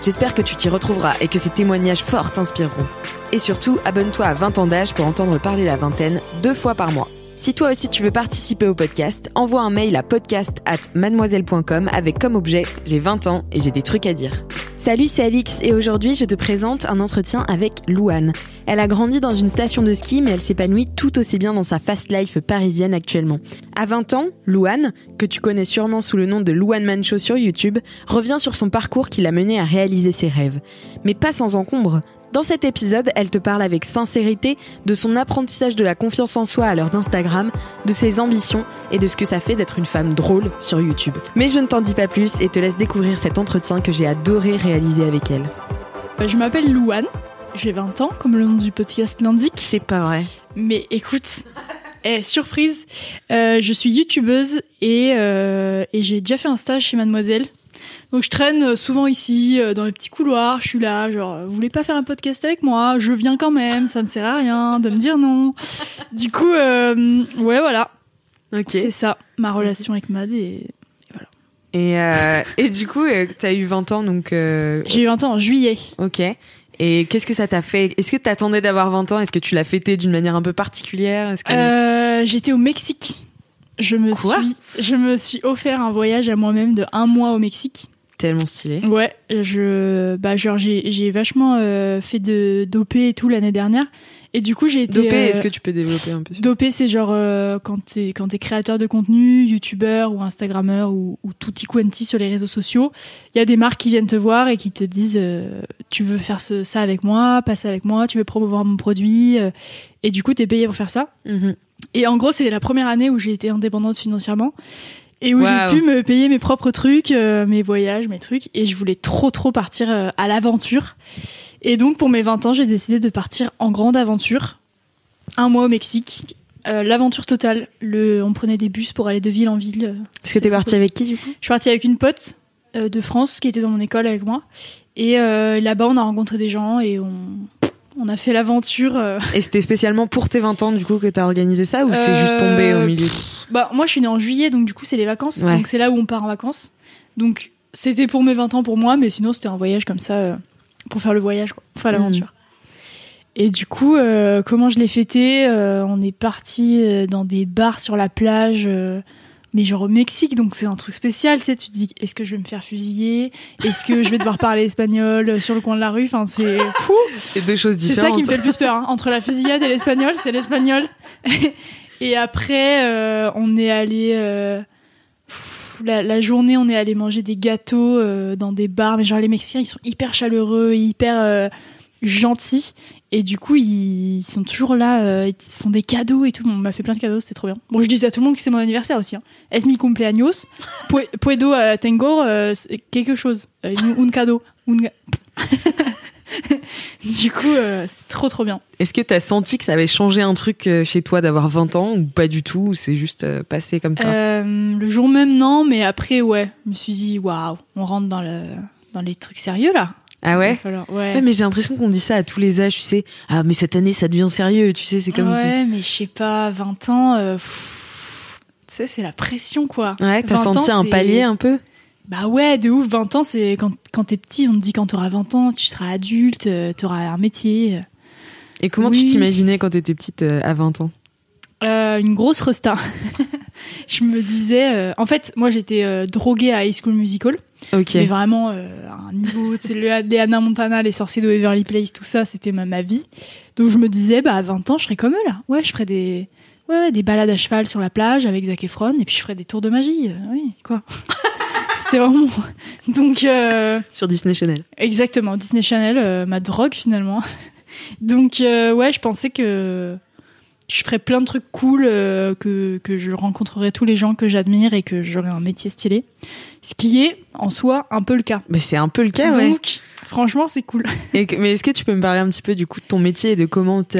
J'espère que tu t'y retrouveras et que ces témoignages forts t'inspireront. Et surtout, abonne-toi à 20 ans d'âge pour entendre parler la vingtaine deux fois par mois. Si toi aussi tu veux participer au podcast, envoie un mail à podcast at mademoiselle.com avec comme objet J'ai 20 ans et j'ai des trucs à dire. Salut, c'est Alix et aujourd'hui je te présente un entretien avec Louane. Elle a grandi dans une station de ski mais elle s'épanouit tout aussi bien dans sa fast life parisienne actuellement. À 20 ans, Louane, que tu connais sûrement sous le nom de Louane Mancho sur YouTube, revient sur son parcours qui l'a mené à réaliser ses rêves. Mais pas sans encombre. Dans cet épisode, elle te parle avec sincérité de son apprentissage de la confiance en soi à l'heure d'Instagram, de ses ambitions et de ce que ça fait d'être une femme drôle sur YouTube. Mais je ne t'en dis pas plus et te laisse découvrir cet entretien que j'ai adoré réaliser avec elle. Euh, Je m'appelle Louane, j'ai 20 ans, comme le nom du podcast l'indique. C'est pas vrai. Mais écoute, eh, surprise, euh, je suis youtubeuse et, euh, et j'ai déjà fait un stage chez Mademoiselle. Donc je traîne souvent ici, euh, dans les petits couloirs, je suis là, genre, euh, vous voulez pas faire un podcast avec moi? Je viens quand même, ça ne sert à rien de me dire non. Du coup, euh, ouais, voilà, Ok. c'est ça, ma relation avec Mad. Et... Et, euh, et du coup, euh, t'as eu 20 ans, donc... euh, J'ai eu 20 ans en juillet. Ok. Et qu'est-ce que ça t'a fait? Est-ce que t'attendais d'avoir 20 ans? Est-ce que tu l'as fêté d'une manière un peu particulière? Que... Euh, J'étais au Mexique. Je me Quoi? suis, je me suis offert un voyage à moi-même de un mois au Mexique. Tellement stylé. Ouais, je, bah genre j'ai, j'ai vachement euh, fait de d'OP et tout l'année dernière. Et du coup j'ai été. Dopé, euh, est-ce que tu peux développer un peu Dopé, c'est genre euh, quand t'es quand t'es créateur de contenu, youtubeur ou instagrammeur ou, ou tutti quanti sur les réseaux sociaux, il y a des marques qui viennent te voir et qui te disent euh, tu veux faire ce, ça avec moi, passer avec moi, tu veux promouvoir mon produit euh, et du coup t'es payé pour faire ça. Mhm. Et en gros, c'est la première année où j'ai été indépendante financièrement et où j'ai pu me payer mes propres trucs, euh, mes voyages, mes trucs. Et je voulais trop, trop partir euh, à l'aventure. Et donc, pour mes 20 ans, j'ai décidé de partir en grande aventure. Un mois au Mexique. Euh, L'aventure totale. Le, on prenait des bus pour aller de ville en ville. Est-ce que t'es partie avec qui du coup? Je suis partie avec une pote de France qui était dans mon école avec moi. Et là-bas, on a rencontré des gens et on, on a fait l'aventure. euh, Et c'était spécialement pour tes 20 ans du coup que t'as organisé ça ou c'est Euh, juste tombé au milieu Bah, moi, je suis née en juillet, donc du coup, c'est les vacances. Ouais. Donc, c'est là où on part en vacances. Donc, c'était pour mes 20 ans pour moi, mais sinon, c'était un voyage comme ça, euh, pour faire le voyage, quoi, pour faire l'aventure. Et du coup, euh, comment je l'ai fêté Euh, On est parti euh, dans des bars sur la plage, euh, mais genre au Mexique, donc c'est un truc spécial, tu sais. Tu te dis, est-ce que je vais me faire fusiller? Est-ce que je vais devoir parler espagnol euh, sur le coin de la rue? Enfin, c'est fou C'est deux choses c'est différentes. ça qui me fait le plus peur. hein. Entre la fusillade et l'espagnol, c'est l'espagnol. et après, euh, on est allé. euh, la, la journée, on est allé manger des gâteaux euh, dans des bars. Mais genre, les Mexicains, ils sont hyper chaleureux, hyper gentils. Et du coup, ils sont toujours là, euh, ils font des cadeaux et tout. On m'a fait plein de cadeaux, c'était trop bien. Bon, je disais à tout le monde que c'est mon anniversaire aussi. Hein. Es mi cumpleaños? Pue- Puedo euh, tengo euh, quelque chose. Un cadeau. Un du coup, euh, c'est trop trop bien. Est-ce que t'as senti que ça avait changé un truc chez toi d'avoir 20 ans ou pas du tout ou c'est juste passé comme ça? Le jour même, non, mais après, ouais, je me suis dit, waouh, on rentre dans, le, dans les trucs sérieux là. Ah ouais falloir- ouais. Ouais, mais j'ai l'impression qu'on dit ça à tous les âges, tu sais. Ah, mais cette année, ça devient sérieux, tu sais, c'est comme. Ouais, mais je sais pas, 20 ans, euh, pff, tu sais, c'est la pression quoi. Ouais, t'as 20 ans, senti un palier un peu? Bah ouais, de ouf, 20 ans, c'est quand, quand t'es petit, on te dit quand t'auras 20 ans, tu seras adulte, euh, t'auras un métier. Et comment Oui. tu t'imaginais quand t'étais petite euh, à 20 ans? Euh, une grosse resta. je me disais, en fait, moi j'étais droguée à High School Musical. Ok. Mais vraiment, euh, à un niveau, c'est le les Hannah Montana, les sorciers de Waverly Place, tout ça, c'était ma, ma vie. Donc je me disais, bah à 20 ans, je serais comme eux là. Ouais, je ferais des, ouais, ouais, des balades à cheval sur la plage avec Zac Efron, et puis je ferais des tours de magie. euh, oui, quoi. c'était vraiment. Donc. euh, Sur Disney Channel. Exactement, Disney Channel, euh, ma drogue finalement. Donc euh, ouais, je pensais que je ferais plein de trucs cool, euh, que, que je rencontrerais tous les gens que j'admire et que j'aurais un métier stylé. Ce qui est en soi un peu le cas. Mais c'est un peu le cas, ouais. Donc franchement c'est cool. Et que- mais est-ce que tu peux me parler un petit peu du coup de ton métier et de comment t'en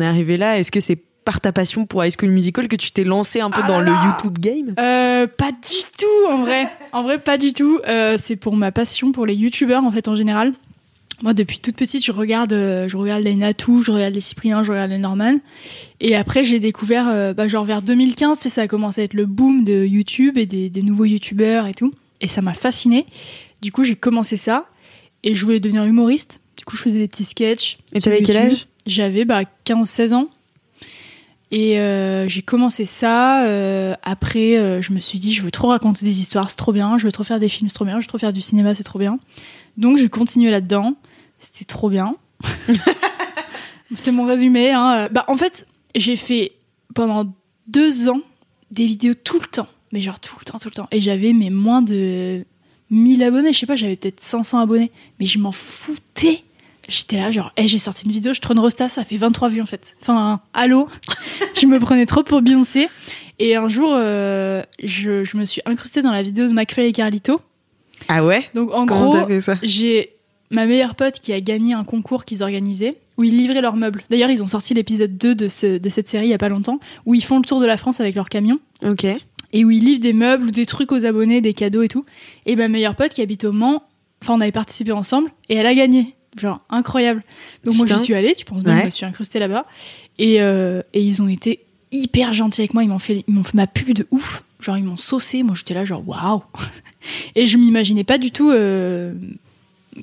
es arrivé là? Est-ce que c'est par ta passion pour High School Musical que tu t'es lancé un peu Ah dans le YouTube game? Euh, pas du tout en vrai. En vrai pas du tout. Euh, c'est pour ma passion pour les youtubeurs en fait en général. Moi depuis toute petite je regarde, euh, je regarde les Natou, je regarde les Cyprien, je regarde les Norman. Et après j'ai découvert, euh, bah, genre vers 2015, c'est ça a commencé à être le boom de YouTube et des, des nouveaux youtubeurs et tout. Et ça m'a fasciné. Du coup j'ai commencé ça et je voulais devenir humoriste. Du coup je faisais des petits sketchs. Et t'avais quel âge? J'avais bah, 15-16 ans. Et euh, j'ai commencé ça. euh, après, euh, je me suis dit, je veux trop raconter des histoires, c'est trop bien. Je veux trop faire des films, c'est trop bien. Je veux trop faire du cinéma, c'est trop bien. Donc, j'ai continué là-dedans. C'était trop bien. c'est mon résumé. Hein. Bah, en fait, j'ai fait pendant deux ans des vidéos tout le temps. Mais genre tout le temps, tout le temps. Et j'avais mais moins de 1000 abonnés. Je sais pas, j'avais peut-être 500 abonnés. Mais je m'en foutais. J'étais là, genre, hey, j'ai sorti une vidéo, je trône Rosta, ça fait 23 vues en fait. Enfin, allô? Je me prenais trop pour Beyoncé. Et un jour, euh, je, je me suis incrustée dans la vidéo de McFly et Carlito. Ah ouais? Donc en Comment gros, j'ai ma meilleure pote qui a gagné un concours qu'ils organisaient où ils livraient leurs meubles. D'ailleurs, ils ont sorti l'épisode 2 de, ce- de cette série il y a pas longtemps où ils font le tour de la France avec leur camion Ok. et où ils livrent des meubles ou des trucs aux abonnés, des cadeaux et tout. Et ma meilleure pote qui habite au Mans, enfin on avait participé ensemble et elle a gagné. Genre incroyable. Donc moi j'y suis allée, tu penses bien, Ouais. je me suis incrustée là-bas. Et, euh, et ils ont été hyper gentils avec moi, ils m'ont fait, ils fait ma pub de ouf. Genre ils m'ont saucé, moi j'étais là genre waouh. Et je m'imaginais pas du tout euh,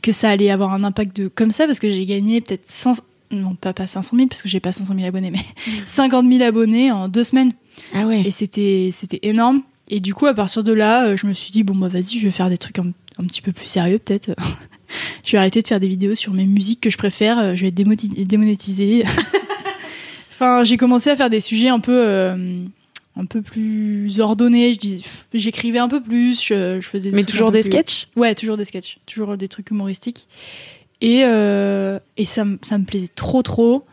que ça allait avoir un impact de comme ça parce que j'ai gagné peut-être 100 non pas pas 500 000 parce que j'ai pas 500 000 abonnés mais 50 000 abonnés en deux semaines. Ah ouais. et c'était c'était énorme. Et du coup à partir de là euh, je me suis dit bon bah vas-y je vais faire des trucs un, un petit peu plus sérieux peut-être. Je vais arrêter de faire des vidéos sur mes musiques que je préfère euh, je vais être démonétisée enfin j'ai commencé à faire des sujets un peu euh, un peu plus dis j'écrivais un peu plus je, je faisais Mais trucs toujours des plus- sketchs? Ouais, toujours des sketchs, toujours des trucs humoristiques. Et, euh, et ça, me- ça me plaisait trop, trop.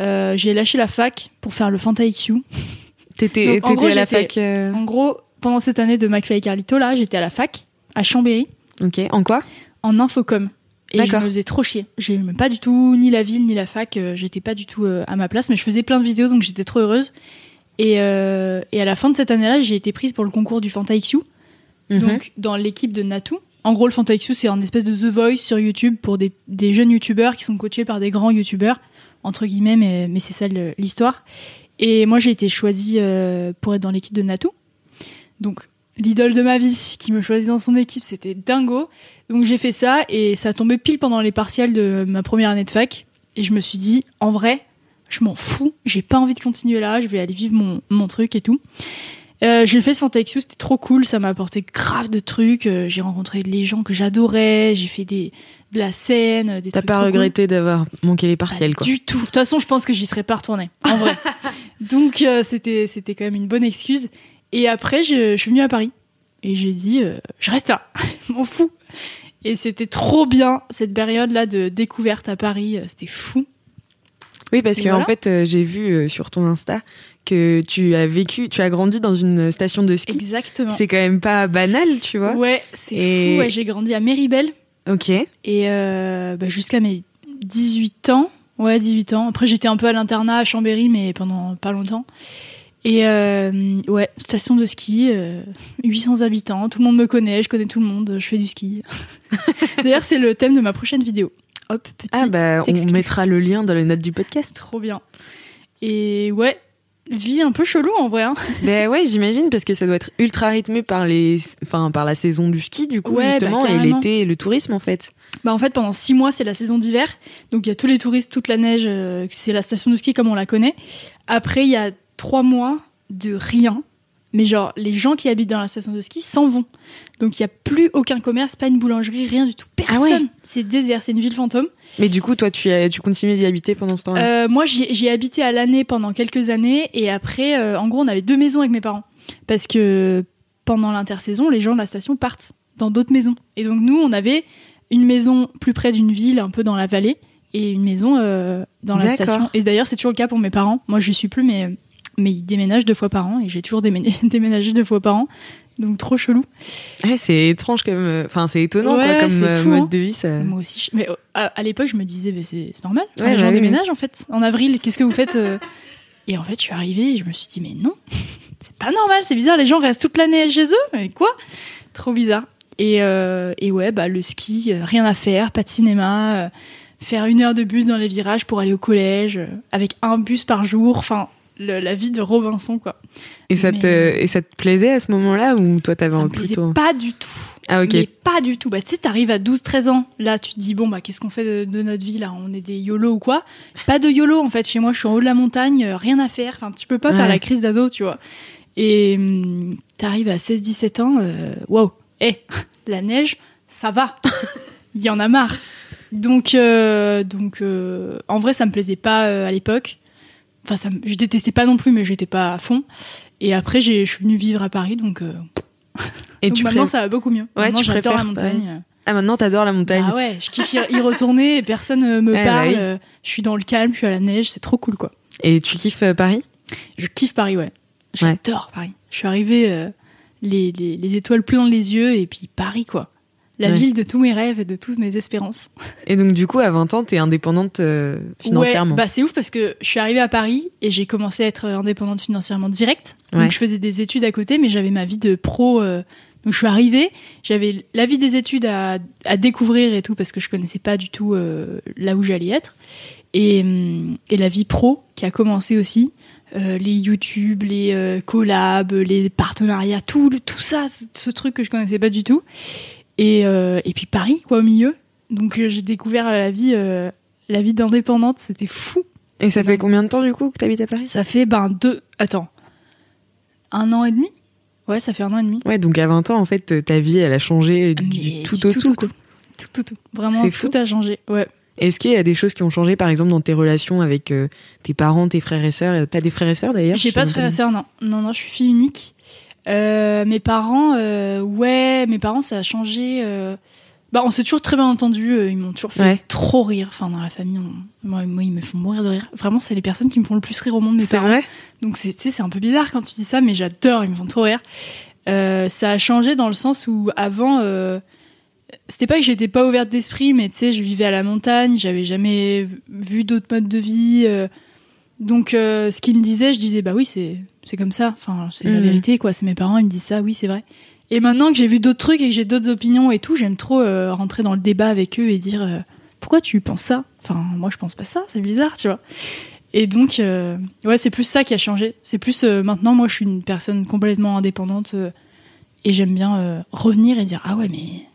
Euh, j'ai lâché la fac pour faire le Fanta IQ. T'étais à la fac. euh, En gros, pendant cette année de McFly et Carlito, là, j'étais à la fac, à Chambéry, Ok. En quoi? En infocom. Et je me faisais trop chier. J'aimais pas du tout ni la ville ni la fac. j'étais pas du tout à ma place, mais je faisais plein de vidéos, donc j'étais trop heureuse. Et, euh, et à la fin de cette année-là, j'ai été prise pour le concours du Fanta IQ. Mhm. donc dans l'équipe de Natou. En gros, le Fanta IQ, c'est un espèce de The Voice sur YouTube pour des, des jeunes YouTubeurs qui sont coachés par des grands YouTubeurs, entre guillemets, mais, mais c'est ça l'histoire. Et moi, j'ai été choisie euh, pour être dans l'équipe de Natou. Donc, l'idole de ma vie qui me choisit dans son équipe, c'était dingo. Donc, j'ai fait ça et ça tombait pile pendant les partiels de ma première année de fac. Et je me suis dit, en vrai, je m'en fous, j'ai pas envie de continuer là, je vais aller vivre mon, mon truc et tout. Euh, j'ai fait ce Fanta IQ, c'était trop cool, ça m'a apporté grave de trucs. euh, j'ai rencontré les gens que j'adorais, j'ai fait des, de la scène, des T'as pas cool. regretté d'avoir manqué les partiels, quoi. Du tout. De toute façon, je pense que j'y serais pas retournée, en vrai. Donc, euh, c'était, c'était quand même une bonne excuse. Et après, je, je suis venue à Paris. Et j'ai dit, euh, je reste là. Je M'en fous. Et c'était trop bien, cette période-là de découverte à Paris. C'était fou. Oui, parce Et que en voilà. fait, euh, j'ai vu euh, sur ton Insta que tu as vécu, tu as grandi dans une station de ski. Exactement. C'est quand même pas banal, tu vois. Ouais, c'est Et- fou. Ouais, j'ai grandi à Méribel. Ok. Et euh, bah, jusqu'à mes 18 ans. Ouais, 18 ans. Après, j'étais un peu à l'internat à Chambéry, mais pendant pas longtemps. Et euh, ouais, station de ski, euh, 800 habitants, tout le monde me connaît, je connais tout le monde, je fais du ski. D'ailleurs, c'est le thème de ma prochaine vidéo. Hop, petit. Ah bah, on mettra le lien dans les notes du podcast. Trop bien. Et ouais, vie un peu chelou en vrai. Hein. ben ouais, j'imagine parce que ça doit être ultra rythmé par les, enfin par la saison du ski du coup Ouais, justement bah, et l'été et le tourisme en fait. Bah en fait pendant six mois c'est la saison d'hiver, donc il y a tous les touristes, toute la neige, euh, c'est la station de ski comme on la connaît. Après il y a trois mois de rien, mais genre les gens qui habitent dans la station de ski s'en vont. Donc il y a plus aucun commerce, pas une boulangerie, rien du tout. Personne. Ah ouais. C'est désert, c'est une ville fantôme. Mais du coup, toi, tu, as- tu continuais d'y habiter pendant ce temps-là? Euh, moi, j'y ai habité à l'année pendant quelques années et après, euh, en gros, on avait deux maisons avec mes parents parce que pendant l'intersaison, les gens de la station partent dans d'autres maisons. Et donc nous, on avait une maison plus près d'une ville, un peu dans la vallée, et une maison euh, dans la station. Et d'ailleurs, c'est toujours le cas pour mes parents. Moi, je suis plus, mais mais ils déménagent deux fois par an et j'ai toujours déménagé, deux fois par an. Donc trop chelou. Ouais, c'est étrange comme. euh, Enfin, c'est étonnant Ouais, quoi, comme euh, fou, mode hein. de vie. Ça... Moi aussi. je- Mais euh, à, à l'époque, je me disais, mais c'est normal. Enfin, Ouais, les gens bah déménagent en fait. En avril, qu'est-ce que vous faites Et en fait, je suis arrivée et je me suis dit, mais non, c'est pas normal, c'est bizarre. Les gens restent toute l'année chez eux. Mais quoi? Trop bizarre. Et, euh, et ouais, bah le ski, rien à faire, pas de cinéma, euh, faire une heure de bus dans les virages pour aller au collège, euh, avec un bus par jour. Enfin, le- la vie de Robinson, quoi. Et, ça Mais, te, euh, et ça te plaisait à ce moment-là ou toi, t'avais plaisait plutôt. pas du tout. Ah, ok. Mais pas du tout. Bah, tu sais, t'arrives à 12-13 ans. Là, tu te dis, bon, bah, qu'est-ce qu'on fait de, de notre vie, là? On est des YOLO ou quoi? Pas de YOLO, en fait. Chez moi, je suis en haut de la montagne, euh, rien à faire. Enfin, tu peux pas faire la crise d'ado, tu vois. Et hum, t'arrives à 16-17 ans, euh, waouh. Eh, la neige, ça va. Il y en a marre. Donc, euh, donc euh, en vrai, ça me plaisait pas euh, à l'époque. Enfin, ça, je détestais pas non plus, mais j'étais pas à fond. Et après, j'ai- je suis venue vivre à Paris, donc, euh, Et donc tu maintenant, pré- ça va beaucoup mieux. Ouais, maintenant, j'adore la montagne. Ah, maintenant, t'adores la montagne. Ah ouais, je kiffe y retourner et personne euh, me Ouais, bah parle. oui. Je suis dans le calme, je suis à la neige, c'est trop cool quoi. Et tu kiffes euh, Paris? Je kiffe Paris, ouais. J'adore Paris. Je suis arrivée euh, les, les, les étoiles plein les yeux et puis Paris quoi. La Ouais. ville de tous mes rêves et de toutes mes espérances. Et donc, du coup, à 20 ans, t'es indépendante euh, financièrement. Ouais, bah c'est ouf parce que je suis arrivée à Paris et j'ai commencé à être indépendante financièrement direct. Ouais. Donc je faisais des études à côté, mais j'avais ma vie de pro. euh, donc je suis arrivée, j'avais la vie des études à, à découvrir et tout parce que je connaissais pas du tout euh, là où j'allais être. Et, hum, et la vie pro qui a commencé aussi. euh, les YouTube, les euh, collabs, les partenariats, tout, le- tout ça, ce- ce truc que je connaissais pas du tout. Et, euh, et puis Paris, quoi, au milieu. Donc euh, j'ai découvert la vie, euh, la vie d'indépendante, c'était fou. Et ça fait combien de temps, du coup, que t'habites à Paris? Ça fait ben deux, attends, un an et demi? Ouais, ça fait un an et demi. Ouais, donc à 20 ans, en fait, ta vie, elle a changé du Mais tout du au tout, tout. tout, quoi. Tout, tout, tout. Vraiment, tout a changé. Ouais. Est-ce qu'il y a des choses qui ont changé, par exemple, dans tes relations avec euh, tes parents, tes frères et sœurs? T'as des frères et sœurs d'ailleurs? J'ai pas de sais frère et sœur, non. Non, non, je suis fille unique. Euh, mes parents, euh, ouais, mes parents, ça a changé. euh, Bah, on s'est toujours très bien entendu. euh, Ils m'ont toujours fait Ouais. trop rire. Enfin, dans la famille, on- moi, moi, ils me font mourir de rire. Vraiment, c'est les personnes qui me font le plus rire au monde, mes C'est parents. vrai? Donc c'est tu sais, c'est un peu bizarre quand tu dis ça, mais j'adore, ils me font trop rire. Euh, ça a changé dans le sens où avant, euh, c'était pas que j'étais pas ouverte d'esprit, mais tu sais, je vivais à la montagne, j'avais jamais vu d'autres modes de vie. euh, donc euh, ce qu'ils me disaient, je disais bah oui, c'est c'est comme ça. Enfin, c'est la Mhm. vérité quoi. C'est mes parents, ils me disent ça, oui, c'est vrai. Et maintenant que j'ai vu d'autres trucs et que j'ai d'autres opinions et tout, j'aime trop euh, rentrer dans le débat avec eux et dire euh, pourquoi tu penses ça? Enfin, moi je pense pas ça, c'est bizarre, tu vois. Et donc, euh, ouais, c'est plus ça qui a changé. C'est plus maintenant, moi, je suis une personne complètement indépendante et j'aime bien revenir et dire ah ouais, mais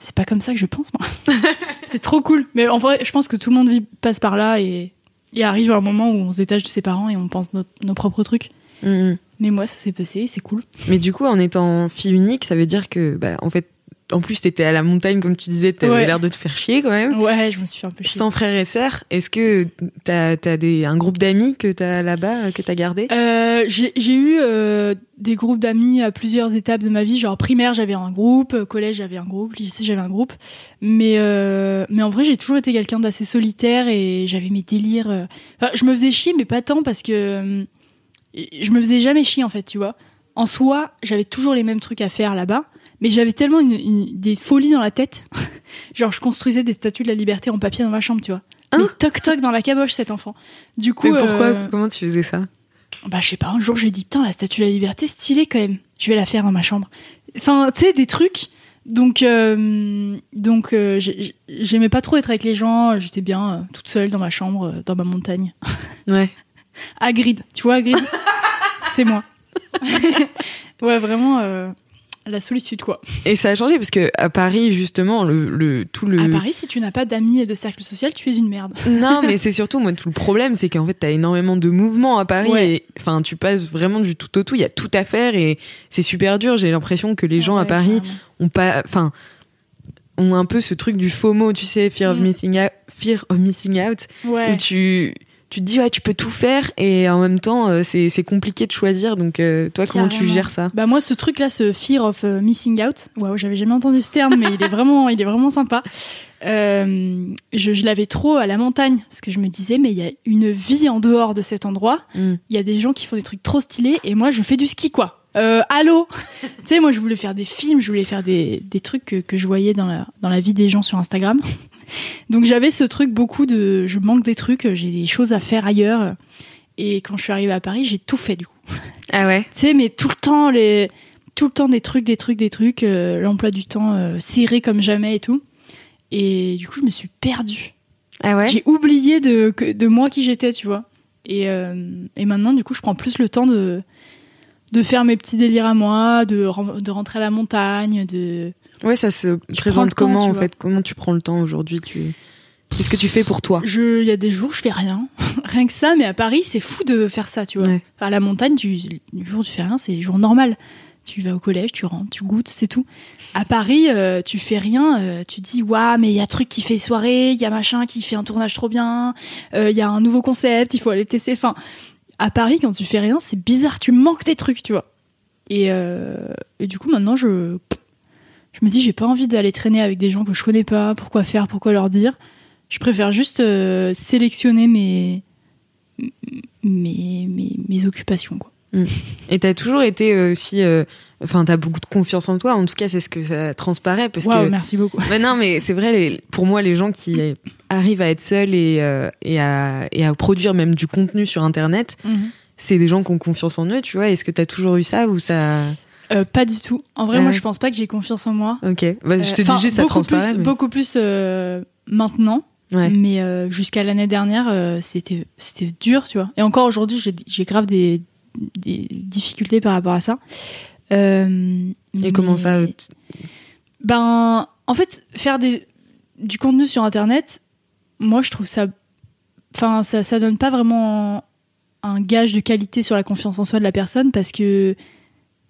c'est pas comme ça que je pense moi. c'est trop cool. Mais en vrai, je pense que tout le monde vit, passe par là et il arrive un moment où on se détache de ses parents et on pense notre- nos propres trucs. Mhm. Mais moi, ça s'est passé, c'est cool. Mais du coup, en étant fille unique, ça veut dire que, bah, en fait, en plus, t'étais à la montagne, comme tu disais, t'avais Ouais. l'air de te faire chier quand même. Ouais, je me suis fait un peu chier. Sans frères et sœurs, est-ce que t'as as des, un groupe d'amis que t'as là-bas, euh, que t'as gardé? Euh, j'ai eu euh, des groupes d'amis à plusieurs étapes de ma vie. Genre primaire, j'avais un groupe, collège, j'avais un groupe, lycée, j'avais un groupe. Mais euh, mais en vrai, j'ai toujours été quelqu'un d'assez solitaire et j'avais mes délires. Enfin, je me faisais chier, mais pas tant parce que je me faisais jamais chier en fait, tu vois. En soi, j'avais toujours les mêmes trucs à faire là-bas, mais j'avais tellement une- une- des folies dans la tête. Genre, je construisais des statues de la liberté en papier dans ma chambre, tu vois. Hein mais toc toc dans la caboche cet enfant. Du coup, Mais pourquoi euh, Comment tu faisais ça bah, je sais pas, un jour j'ai dit, putain, la statue de la liberté, stylée quand même. Je vais la faire dans ma chambre. Enfin, tu sais, des trucs. Donc, euh, donc euh, j'ai- j'aimais pas trop être avec les gens. J'étais bien euh, toute seule dans ma chambre, dans ma montagne. Ouais. Hagrid, tu vois, Hagrid? C'est moi. ouais, vraiment. La solitude, quoi. Et ça a changé parce que à Paris, justement, le, le tout le. À Paris, si tu n'as pas d'amis et de cercle social, tu es une merde. Non, mais c'est surtout, moi, tout le problème, c'est qu'en fait, t'as énormément de mouvements à Paris Ouais. et enfin, tu passes vraiment du tout au tout. Il y a tout à faire et c'est super dur. J'ai l'impression que les gens à Paris ont pas, enfin, ont un peu ce truc du FOMO, tu sais, fear of Mm. missing out, fear of missing out, Ouais. où tu tu te dis ouais tu peux tout faire et en même temps euh, c'est compliqué de choisir donc euh, toi comment tu gères ça? Bah moi ce truc là, ce fear of euh, missing out, waouh j'avais jamais entendu ce terme, mais il est vraiment, il est vraiment sympa. Euh, je je l'avais trop à la montagne parce que je me disais mais il y a une vie en dehors de cet endroit. Mm. Il y a des gens qui font des trucs trop stylés et moi je fais du ski quoi. Euh, allô Tu sais moi je voulais faire des films, je voulais faire des, des trucs que, que je voyais dans la dans la vie des gens sur Instagram. Donc j'avais ce truc beaucoup de je manque des trucs, j'ai des choses à faire ailleurs. Et quand je suis arrivée à Paris, j'ai tout fait du coup. ah ouais Tu sais, mais tout le temps, les... tout le temps des trucs, des trucs, des trucs, euh, l'emploi du temps euh, serré comme jamais et tout. Et du coup, je me suis perdue. ah ouais J'ai oublié de, de moi qui j'étais, tu vois. Et, euh, et maintenant, du coup, je prends plus le temps de, de faire mes petits délires à moi, de, de rentrer à la montagne, de. Ouais ça se présente temps, comment en vois. fait? Comment tu prends le temps aujourd'hui tu qu'est-ce que tu fais pour toi? Je- Il y a des jours, je fais rien. rien que ça, mais à Paris, c'est fou de faire ça, tu vois. Ouais. À la montagne, tu, le jour où tu fais rien, c'est jour normal. Tu vas au collège, tu rentres, tu goûtes, c'est tout. À Paris, euh, tu fais rien, euh, tu dis, waouh, mais il y a truc qui fait soirée, il y a machin qui fait un tournage trop bien, euh, il y a un nouveau concept, il faut aller tester. Enfin, à Paris, quand tu fais rien, c'est bizarre, tu manques des trucs, tu vois. Et, et du coup, maintenant, je, je me dis, j'ai pas envie d'aller traîner avec des gens que je connais pas, pourquoi faire, pourquoi leur dire. Je préfère juste euh, sélectionner mes, mes, mes, mes occupations, quoi. et t'as toujours été euh, aussi euh, enfin t'as beaucoup de confiance en toi en tout cas c'est ce que ça transparaît parce que merci beaucoup. Bah non, mais c'est vrai, les- pour moi, les gens qui arrivent à être seuls et, euh, et, à, et à produire même du contenu sur Internet, c'est des gens qui ont confiance en eux, tu vois. Est-ce que tu as toujours eu ça ou ça. Euh, pas du tout. En vrai, moi, je pense pas que j'ai confiance en moi. Ok. Bah, je te Euh, dis juste, ça beaucoup transparaît. Plus, mais- Beaucoup plus euh, maintenant. Ouais. Mais euh, jusqu'à l'année dernière, euh, c'était c'était dur, tu vois. Et encore aujourd'hui, j'ai- grave des, des difficultés par rapport à ça. Euh, Et comment mais- ça t- Ben, en fait, faire des, du contenu sur Internet, moi, je trouve ça. Enfin, ça, ça donne pas vraiment un gage de qualité sur la confiance en soi de la personne parce que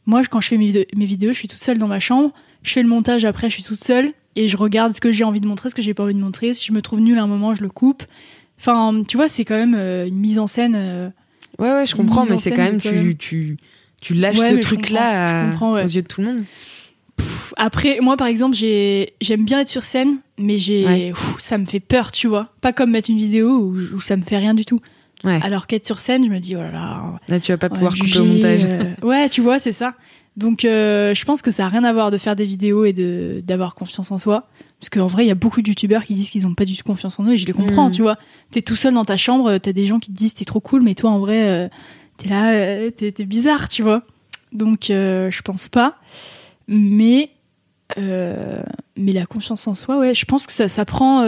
moi, quand je fais mes, vidéos- mes vidéos, je suis toute seule dans ma chambre. Je fais le montage après, je suis toute seule et je regarde ce que j'ai envie de montrer, ce que j'ai pas envie de montrer. Si je me trouve nulle à un moment, je le coupe. Enfin, tu vois, c'est quand même euh, une mise en scène. euh, Ouais, ouais, je comprends, mais c'est quand même, tu, tu, tu lâches Ouais, ce truc-là ouais. aux yeux de tout le monde. Pff, Après, moi, par exemple, j'ai, j'aime bien être sur scène, mais j'ai, Ouais. Ça me fait peur, tu vois. Pas comme mettre une vidéo où, où ça me fait rien du tout. Ouais. Alors qu'être sur scène, je me dis, oh là là. Là, tu vas pas pouvoir me couper juger, au montage. euh, Ouais, tu vois, c'est ça. Donc, euh, je pense que ça a rien à voir de faire des vidéos et de, d'avoir confiance en soi. Parce qu'en vrai, il y a beaucoup de youtubeurs qui disent qu'ils ont pas du tout confiance en eux et je les comprends, Mm. tu vois. T'es tout seul dans ta chambre, t'as des gens qui te disent t'es trop cool, mais toi, en vrai, euh, t'es là, euh, t'es, t'es bizarre, tu vois. Donc, euh, je pense pas. Mais, euh, mais la confiance en soi, ouais, je pense que ça, ça prend.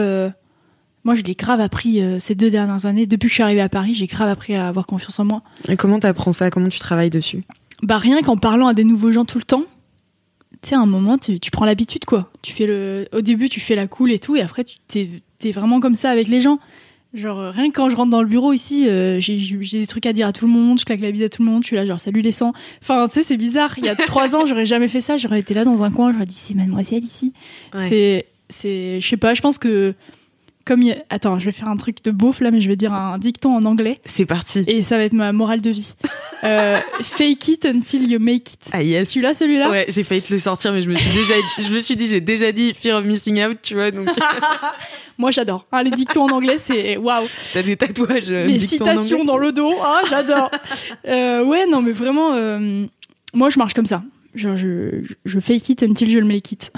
Moi, je l'ai grave appris euh, ces deux dernières années. Depuis que je suis arrivée à Paris, j'ai grave appris à avoir confiance en moi. Et comment t'apprends ça? Comment tu travailles dessus? Bah rien qu'en parlant à des nouveaux gens tout le temps, tu sais, à un moment, tu, tu prends l'habitude, quoi. Tu fais le, au début, tu fais la cool et tout, et après, tu t'es, t'es vraiment comme ça avec les gens. Genre, euh, rien que quand je rentre dans le bureau ici, euh, j'ai, j'ai des trucs à dire à tout le monde, je claque la bise à tout le monde, je suis là, genre, salut les sangs. Enfin, tu sais, c'est bizarre. Il y a trois ans, j'aurais jamais fait ça, j'aurais été là dans un coin, j'aurais dit, c'est mademoiselle ici. Ouais. C'est, c'est, je sais pas, je pense que, comme il y a- attends, je vais faire un truc de beauf là, mais je vais dire un dicton en anglais. C'est parti. Et ça va être ma morale de vie. Euh, fake it until you make it. Ah yes. Tu l'as celui-là? Ouais, j'ai failli te le sortir, mais je me suis déjà, je me suis dit, j'ai déjà dit fear of missing out, tu vois, donc Moi j'adore. Hein, les dictons en anglais, c'est waouh. t'as des tatouages. euh, Les citations dans le dos, ah j'adore. Euh, ouais, non mais vraiment, euh, moi je marche comme ça. Genre je, je- je fake it until je le make it.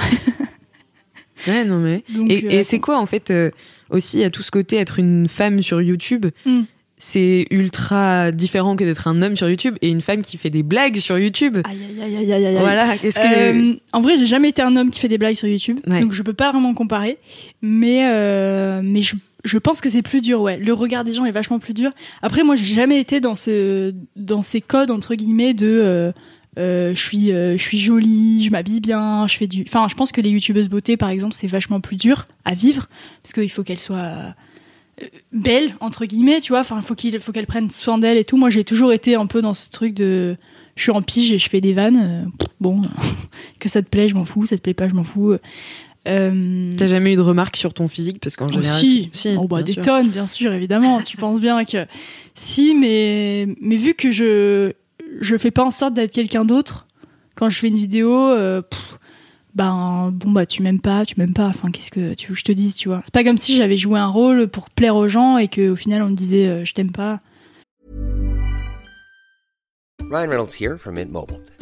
Ouais, non mais. Donc, et euh, et c'est quoi en fait euh, aussi à tout ce côté être une femme sur YouTube Hmm. C'est ultra différent que d'être un homme sur YouTube et une femme qui fait des blagues sur YouTube. Aïe aïe aïe aïe aïe. Voilà, qu'est-ce que Euh, en vrai, j'ai jamais été un homme qui fait des blagues sur YouTube, Ouais. donc je peux pas vraiment comparer. Mais mais je, je pense que c'est plus dur, ouais. Le regard des gens est vachement plus dur. Après, moi, j'ai jamais été dans ce dans ces codes entre guillemets de je suis, euh, je suis jolie, je m'habille bien, je fais du. Enfin, je pense que les youtubeuses beauté, par exemple, c'est vachement plus dur à vivre parce qu'il faut qu'elles soient euh, belles entre guillemets, tu vois. Enfin, il faut qu'il faut qu'elles prennent soin d'elles et tout. Moi, j'ai toujours été un peu dans ce truc de, je suis en pige et je fais des vannes. euh, bon, que ça te plaît, je m'en fous. Ça te plaît pas, je m'en fous. Euh, T'as jamais eu de remarques sur ton physique? Parce qu'en Oh, général. si, c'est- Oh, bah, des sûr. tonnes, bien sûr, évidemment. tu penses bien que si, mais mais vu que je je fais pas en sorte d'être quelqu'un d'autre quand je fais une vidéo, euh, ben bon bah tu m'aimes pas, tu m'aimes pas. Enfin qu'est-ce que tu veux que je te dise, tu vois C'est pas comme si j'avais joué un rôle pour plaire aux gens et que au final on me disait euh, je t'aime pas. Ryan Reynolds here from Mint Mobile.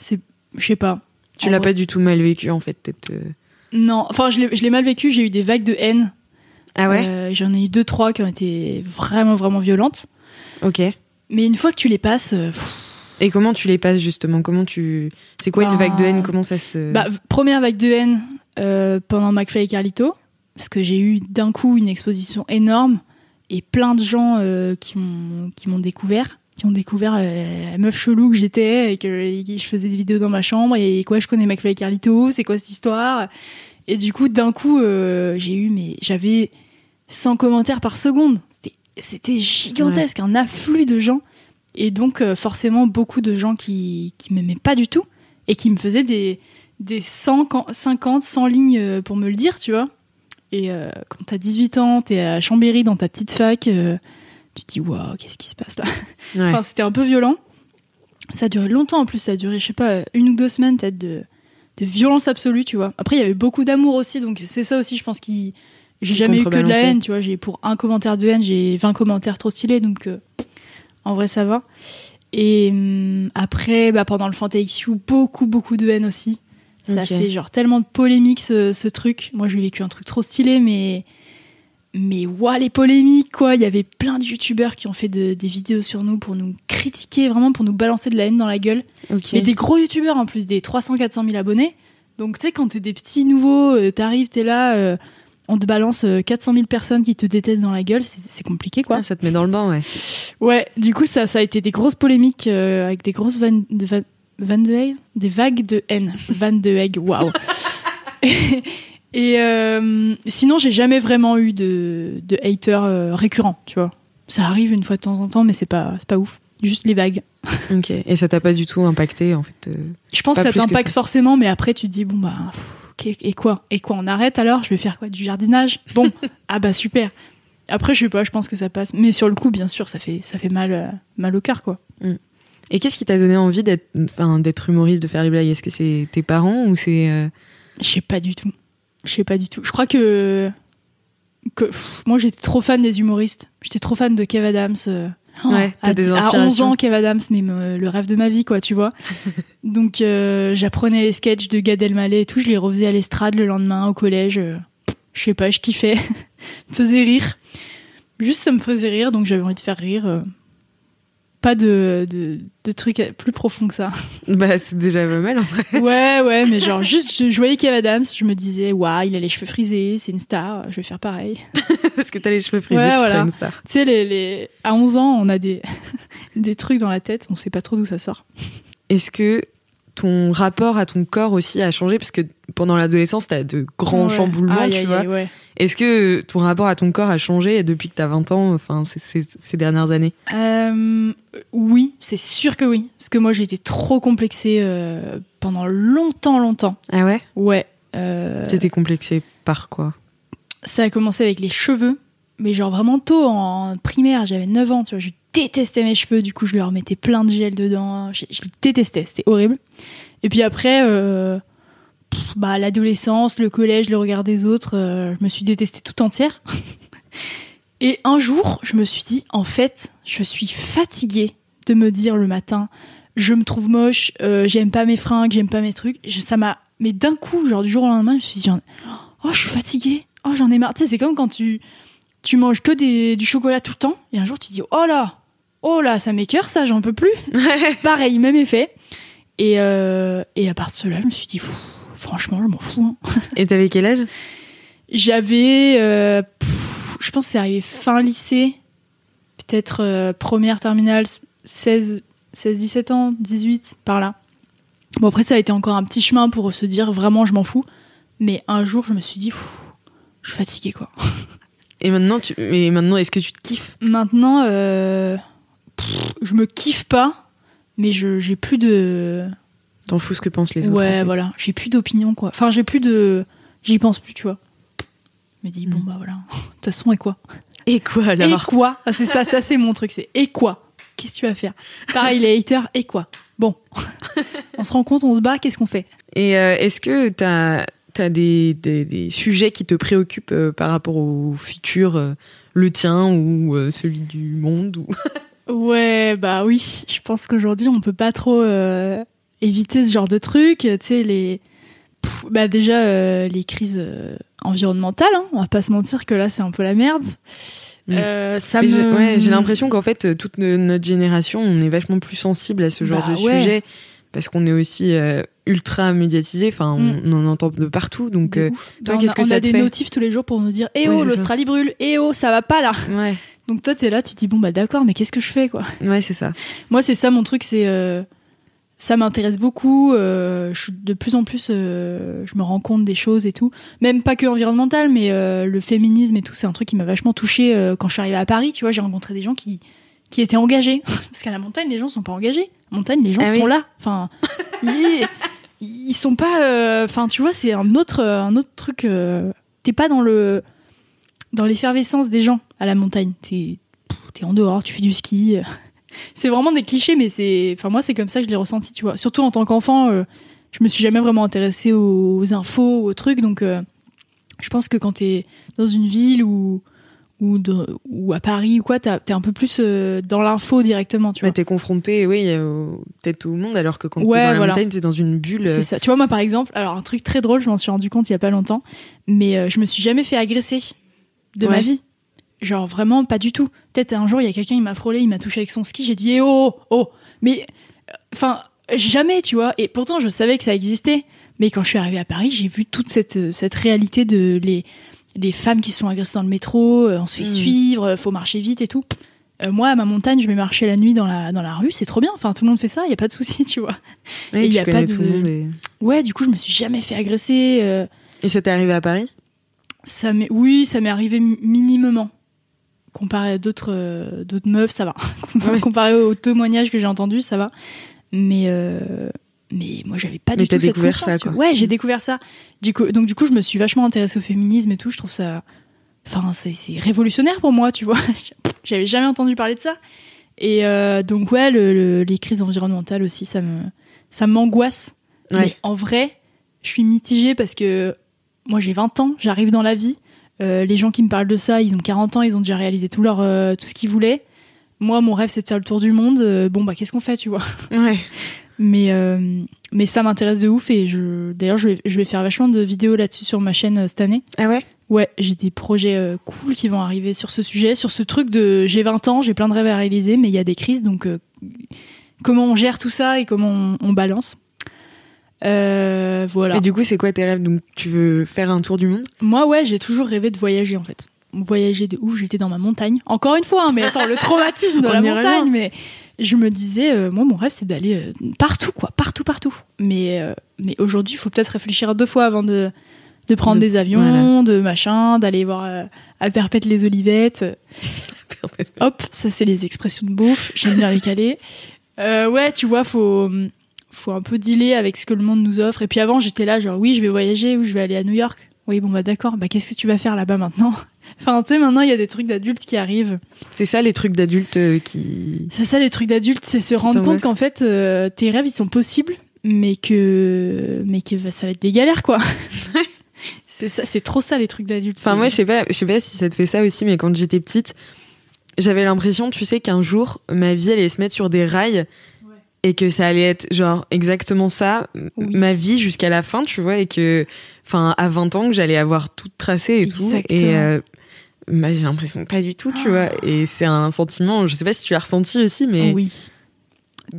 C'est je sais pas. Tu l'as pas du tout mal vécu en fait, peut-être. euh. Non, enfin je l'ai je l'ai mal vécu. J'ai eu des vagues de haine. Ah ouais. Euh, J'en ai eu deux trois qui ont été vraiment vraiment violentes. Ok. Mais une fois que tu les passes. euh, pff, Et comment tu les passes justement? Comment tu C'est quoi une vague de haine? Comment ça se Bah, première vague de haine euh, pendant McFly et Carlito, parce que j'ai eu d'un coup une exposition énorme et plein de gens euh, qui m'ont qui m'ont découvert, qui ont découvert la meuf chelou que j'étais et que, et que je faisais des vidéos dans ma chambre et quoi je connais McFly et Carlito, c'est quoi cette histoire? Et du coup d'un coup euh, j'ai eu mais j'avais 100 commentaires par seconde, c'était c'était gigantesque, un afflux de gens. Et donc euh, forcément beaucoup de gens qui qui m'aimaient pas du tout et qui me faisaient des des 100, can- 50, 100 lignes euh, pour me le dire, tu vois. Et euh, quand t'as 18 ans, t'es à Chambéry dans ta petite fac, euh, tu te dis waouh, qu'est-ce qui se passe là Ouais. Enfin, c'était un peu violent. Ça a duré longtemps en plus, ça a duré, je sais pas, une ou deux semaines peut-être de, de violence absolue, tu vois. Après, il y avait beaucoup d'amour aussi, donc c'est ça aussi, je pense qui J'ai jamais eu que de la haine, tu vois. J'ai pour un commentaire de haine, j'ai 20 commentaires trop stylés, donc euh, en vrai, ça va. Et hum, après, bah, pendant le FantaXU, beaucoup, beaucoup de haine aussi. Ça a fait genre tellement de polémiques ce, ce truc. Moi, j'ai vécu un truc trop stylé, mais mais ouah les polémiques quoi. Il y avait plein de youtubeurs qui ont fait de- des vidéos sur nous pour nous critiquer, vraiment pour nous balancer de la haine dans la gueule. Ok. Mais des gros youtubeurs en plus, des 300-400 000 abonnés. Donc tu sais quand t'es des petits nouveaux, euh, t'arrives, t'es là, euh, on te balance euh, 400 000 personnes qui te détestent dans la gueule, c'est compliqué quoi. Ah, ça te met dans le bain, ouais. Ouais, du coup, ça, ça a été des grosses polémiques euh, avec des grosses vannes de, va- vannes de haine, des vagues de haine. Vannes de waouh. Et euh, sinon, j'ai jamais vraiment eu de, de haters euh, récurrents, tu vois. Ça arrive une fois de temps en temps, mais c'est pas, c'est pas ouf. Juste les vagues. Ok. Et ça t'a pas du tout impacté, en fait. euh, Je pense que ça t'impacte forcément, mais après, tu te dis, bon, bah, pff, et quoi? Et quoi On arrête alors? Je vais faire quoi? Du jardinage? Bon, ah bah super. Après, je sais pas, je pense que ça passe. Mais sur le coup, bien sûr, ça fait, ça fait mal, euh, mal au cœur, quoi. Et qu'est-ce qui t'a donné envie d'être, d'être humoriste, de faire les blagues? Est-ce que c'est tes parents ou c'est Je sais pas du tout. Je sais pas du tout. Je crois que. que pff, moi, j'étais trop fan des humoristes. J'étais trop fan de Kev Adams. euh, Ouais, à, des à 11 inspirations. ans, Kev Adams, mais me- le rêve de ma vie, quoi, tu vois. Donc, euh, j'apprenais les sketchs de Gad Elmaleh et tout. Je les refaisais à l'estrade le lendemain au collège. euh, je sais pas, je kiffais. me faisait rire. Juste, ça me faisait rire, donc j'avais envie de faire rire. Pas de, de, de trucs plus profonds que ça. Bah, c'est déjà pas mal. en vrai. Ouais, ouais, mais genre, juste, je, je voyais Kev Adams, je me disais, waouh, il a les cheveux frisés, c'est une star, je vais faire pareil. Parce que t'as les cheveux frisés, Ouais, tu voilà. une star. Tu sais, les, les... à 11 ans, on a des, des trucs dans la tête, on sait pas trop d'où ça sort. Est-ce que ton rapport à ton corps aussi a changé Parce que pendant l'adolescence, t'as de grands Ouais. chamboulements, tu vois. ouais. Est-ce que ton rapport à ton corps a changé depuis que t'as 20 ans, enfin, ces, ces- ces dernières années? Euh, oui, c'est sûr que oui. Parce que moi, j'ai été trop complexée euh, pendant longtemps, longtemps. Ah ouais? Ouais. euh, T'étais complexée par quoi? ça a commencé avec les cheveux, mais genre vraiment tôt, en primaire, j'avais 9 ans, tu vois, je détestais mes cheveux, du coup je leur mettais plein de gel dedans, je, les détestais, c'était horrible. Et puis après, euh, bah, l'adolescence, le collège, le regard des autres, euh, je me suis détestée tout entière. Et un jour, je me suis dit, en fait, je suis fatiguée de me dire le matin, je me trouve moche, euh, j'aime pas mes fringues, j'aime pas mes trucs. Ça m'a. Mais d'un coup, genre du jour au lendemain, je me suis dit, oh, je suis fatiguée. Oh, j'en ai marre. Tu sais, c'est comme quand tu, tu manges que des, du chocolat tout le temps, et un jour tu dis, oh là, oh là, ça m'écœure, ça, j'en peux plus. Pareil, même effet. Et, euh, et à partir de là, je me suis dit, Pff, franchement, je m'en fous. hein. Et t'avais quel âge? J'avais, euh, je pense que c'est arrivé fin lycée, peut-être euh, première terminale, 16, 16, 17 ans, 18, par là. Bon, après, ça a été encore un petit chemin pour se dire vraiment, je m'en fous. Mais un jour, je me suis dit, Pff, je suis fatiguée, quoi. Et maintenant, tu... et maintenant est-ce que tu te kiffes? Maintenant, pff, je me kiffe pas, mais je j'ai plus de. T'en fous ce que pensent les autres ouais, en fait. voilà. J'ai plus d'opinion, quoi. Enfin, j'ai plus de. J'y pense plus, tu vois. Je me dis, bon, Mm. bah voilà. De toute façon, et quoi? Et quoi Et alors quoi? Ah, C'est ça, ça c'est mon truc, c'est et quoi? Qu'est-ce que tu vas faire? Pareil, les haters, et quoi? Bon, on se rend compte, on se bat, qu'est-ce qu'on fait? Et euh, est-ce que t'as as des, des, des sujets qui te préoccupent euh, par rapport au futur, euh, le tien ou celui du monde ou... Ouais, bah oui, je pense qu'aujourd'hui, on peut pas trop euh, éviter ce genre de truc. Tu sais, les. Pff, bah déjà, euh, les crises euh, environnementales, hein, on va pas se mentir que là, c'est un peu la merde. Euh, j'ai- me... ouais, J'ai l'impression qu'en fait, toute no- notre génération, on est vachement plus sensible à ce genre Bah de ouais. sujet parce qu'on est aussi euh, ultra médiatisé. Enfin, on, Mm. on en entend de partout. Donc, De euh, toi, Bah, on qu'est-ce a- que on ça a te des fait? notifs tous les jours pour nous dire Eh oh, l'Australie brûle Eh oh, ça va pas là ouais, Donc toi, t'es là, tu te dis Bon, bah d'accord, mais qu'est-ce que je fais quoi? Ouais, c'est ça. Moi, c'est ça mon truc, c'est euh, ça m'intéresse beaucoup. euh, je suis de plus en plus, euh, je me rends compte des choses et tout. Même pas que environnemental, mais euh, le féminisme et tout, c'est un truc qui m'a vachement touchée quand je suis arrivée à Paris. Tu vois, j'ai rencontré des gens qui qui étaient engagés. Parce qu'à la montagne, les gens sont pas engagés. À la montagne, les gens Ah sont oui. là. Enfin, ils, ils sont pas. Enfin, tu vois, c'est un autre un autre truc. T'es pas dans le dans l'effervescence des gens à la montagne. T'es t'es en dehors, tu fais du ski. C'est vraiment des clichés, mais c'est. Enfin, moi, c'est comme ça que je l'ai ressenti, tu vois. Surtout en tant qu'enfant, euh, je me suis jamais vraiment intéressée aux infos, aux trucs. Donc, euh, je pense que quand t'es dans une ville ou, ou, de- ou à Paris ou quoi, t'es un peu plus euh, dans l'info directement, tu vois. t'es confronté, oui, au- peut-être au monde, alors que quand Ouais, t'es dans la voilà. montagne, t'es dans une bulle. euh, C'est ça. Tu vois, moi, par exemple, alors un truc très drôle, je m'en suis rendu compte il y a pas longtemps, mais euh, je me suis jamais fait agresser de ma vie. Genre vraiment pas du tout. Peut-être un jour, il y a quelqu'un, il m'a frôlé, il m'a touché avec son ski, j'ai dit, eh oh, oh, mais, euh, enfin, jamais, tu vois. Et pourtant, je savais que ça existait. Mais quand je suis arrivée à Paris, j'ai vu toute cette, euh, cette réalité de les, les femmes qui sont agressées dans le métro, euh, on se fait suivre, euh, faut marcher vite et tout. Euh, moi, à ma montagne, je vais marcher la nuit dans la, dans la rue, c'est trop bien. Enfin, tout le monde fait ça, il y a pas de souci, tu vois. oui, et tu y a pas tout de- le monde. Et, Ouais, du coup, je me suis jamais fait agresser. euh, et ça t'est arrivé à Paris? Ça m'est, oui, ça m'est arrivé mi- minimement. Comparé à d'autres, euh, d'autres meufs, ça va. Ouais. Comparé aux témoignages que j'ai entendus, ça va. Mais, euh, mais moi, j'avais pas Mais du tout cette découvert conscience, ça, tu vois. quoi. Ouais, j'ai découvert ça. Du coup- donc, du coup, je me suis vachement intéressée au féminisme et tout. Je trouve ça. Enfin, c'est, c'est révolutionnaire pour moi, tu vois. J'avais jamais entendu parler de ça. Et euh, donc, ouais, le- le- les crises environnementales aussi, ça me, ça m'angoisse. Ouais. Mais en vrai, je suis mitigée parce que moi j'ai 20 ans, j'arrive dans la vie. Euh, les gens qui me parlent de ça, ils ont 40 ans, ils ont déjà réalisé tout, leur, euh, tout ce qu'ils voulaient. Moi, mon rêve, c'est de faire le tour du monde. Euh, bon, bah, qu'est-ce qu'on fait, tu vois Ouais. mais, mais ça m'intéresse de ouf et je, d'ailleurs, je vais, je vais faire vachement de vidéos là-dessus sur ma chaîne cette année. Ah ouais? Ouais, j'ai des projets cool qui vont arriver sur ce sujet, sur ce truc de j'ai 20 ans, j'ai plein de rêves à réaliser, mais il y a des crises, donc comment on gère tout ça et comment on, on balance? Euh, voilà. Et du coup, c'est quoi tes rêves? Donc, tu veux faire un tour du monde? Moi, ouais, j'ai toujours rêvé de voyager en fait. Voyager de ouf, j'étais dans ma montagne. Encore une fois, hein, mais attends, le traumatisme de la montagne, mais je me disais, euh, moi, mon rêve, c'est d'aller euh, partout, quoi, partout, partout. Mais, euh, mais aujourd'hui, il faut peut-être réfléchir deux fois avant de, de prendre De- des avions, de machin, d'aller voir à Perpète les Olivettes. Hop, ça, c'est les expressions de bouffe. J'aime bien les caler. Euh, ouais, tu vois, faut, faut un peu dealer avec ce que le monde nous offre. Et puis avant, j'étais là, genre, oui, je vais voyager ou je vais aller à New York. Oui, bon, bah d'accord, bah qu'est-ce que tu vas faire là-bas maintenant? Enfin, tu sais, maintenant, il y a des trucs d'adultes qui arrivent. C'est ça les trucs d'adultes euh, qui. C'est ça, les trucs d'adultes, c'est se rendre compte qu'en fait, euh, tes rêves, ils sont possibles, mais que, mais que bah, ça va être des galères, quoi. c'est ça, c'est trop ça, les trucs d'adultes. Enfin, moi, je sais pas, je sais pas si ça te fait ça aussi, mais quand j'étais petite, j'avais l'impression, tu sais, qu'un jour, ma vie allait se mettre sur des rails et que ça allait être genre exactement ça, Oui. ma vie jusqu'à la fin, tu vois, et que, enfin, à 20 ans, que j'allais avoir tout tracé et tout. Exactement. Et euh, bah, j'ai l'impression que pas du tout, tu vois. Et c'est un sentiment, je sais pas si tu l'as ressenti aussi, mais. Oui.